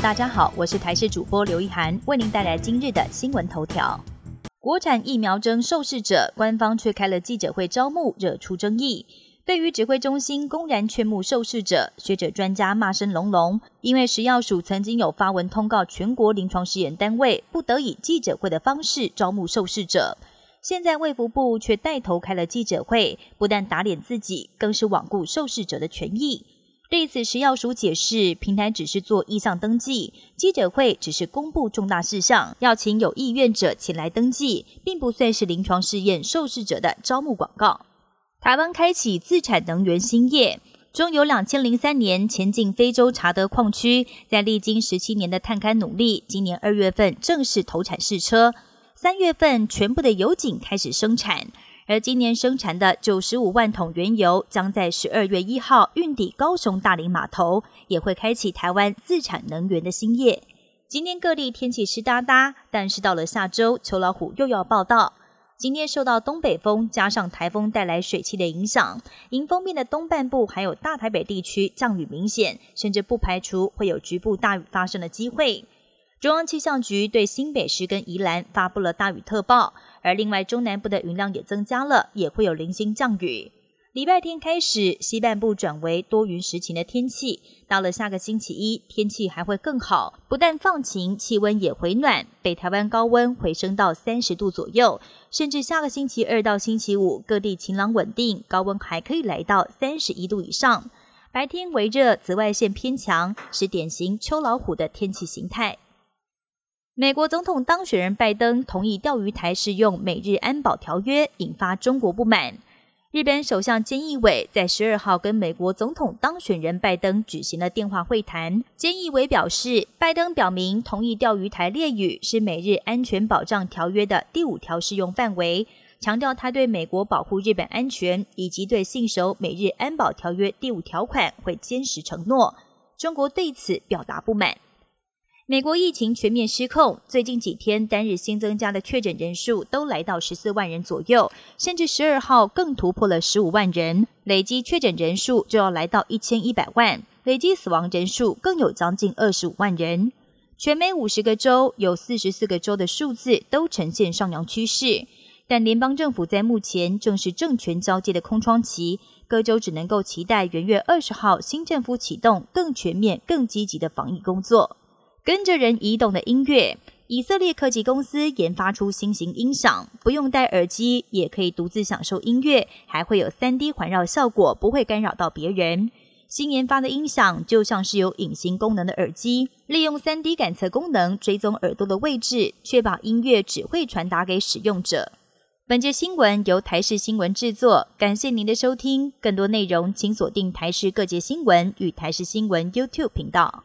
大家好，我是台视主播刘一涵，为您带来今日的新闻头条。国产疫苗征受试者，官方却开了记者会招募，惹出争议。对于指挥中心公然劝募受试者，学者专家骂声隆隆。因为食药署曾经有发文通告全国临床试验单位，不得以记者会的方式招募受试者。现在卫福部却带头开了记者会，不但打脸自己，更是罔顾受试者的权益。对此，食药署解释，平台只是做意向登记，记者会只是公布重大事项，要请有意愿者前来登记，并不算是临床试验受试者的招募广告。台湾开启自产能源新业，中油两千零三年前进非洲查德矿区，在历经十七年的探勘努力，今年二月份正式投产试车，三月份全部的油井开始生产。而今年生产的九十五万桶原油，将在十二月一号运抵高雄大林码头，也会开启台湾自产能源的新业。今天各地天气湿哒哒，但是到了下周，秋老虎又要报道。今天受到东北风加上台风带来水汽的影响，迎风面的东半部还有大台北地区降雨明显，甚至不排除会有局部大雨发生的机会。中央气象局对新北市跟宜兰发布了大雨特报。而另外，中南部的云量也增加了，也会有零星降雨。礼拜天开始，西半部转为多云时晴的天气。到了下个星期一，天气还会更好，不但放晴，气温也回暖。北台湾高温回升到三十度左右，甚至下个星期二到星期五，各地晴朗稳定，高温还可以来到三十一度以上。白天微热，紫外线偏强，是典型秋老虎的天气形态。美国总统当选人拜登同意钓鱼台适用美日安保条约，引发中国不满。日本首相菅义伟在十二号跟美国总统当选人拜登举行了电话会谈。菅义伟表示，拜登表明同意钓鱼台列屿是美日安全保障条约的第五条适用范围，强调他对美国保护日本安全以及对信守美日安保条约第五条款会坚持承诺。中国对此表达不满。美国疫情全面失控，最近几天单日新增加的确诊人数都来到十四万人左右，甚至十二号更突破了十五万人，累计确诊人数就要来到一千一百万，累计死亡人数更有将近二十五万人。全美五十个州有四十四个州的数字都呈现上扬趋势，但联邦政府在目前正是政权交接的空窗期，各州只能够期待元月二十号新政府启动更全面、更积极的防疫工作。跟着人移动的音乐，以色列科技公司研发出新型音响，不用戴耳机也可以独自享受音乐，还会有三 D 环绕效果，不会干扰到别人。新研发的音响就像是有隐形功能的耳机，利用三 D 感测功能追踪耳朵的位置，确保音乐只会传达给使用者。本节新闻由台视新闻制作，感谢您的收听。更多内容请锁定台视各界新闻与台视新闻 YouTube 频道。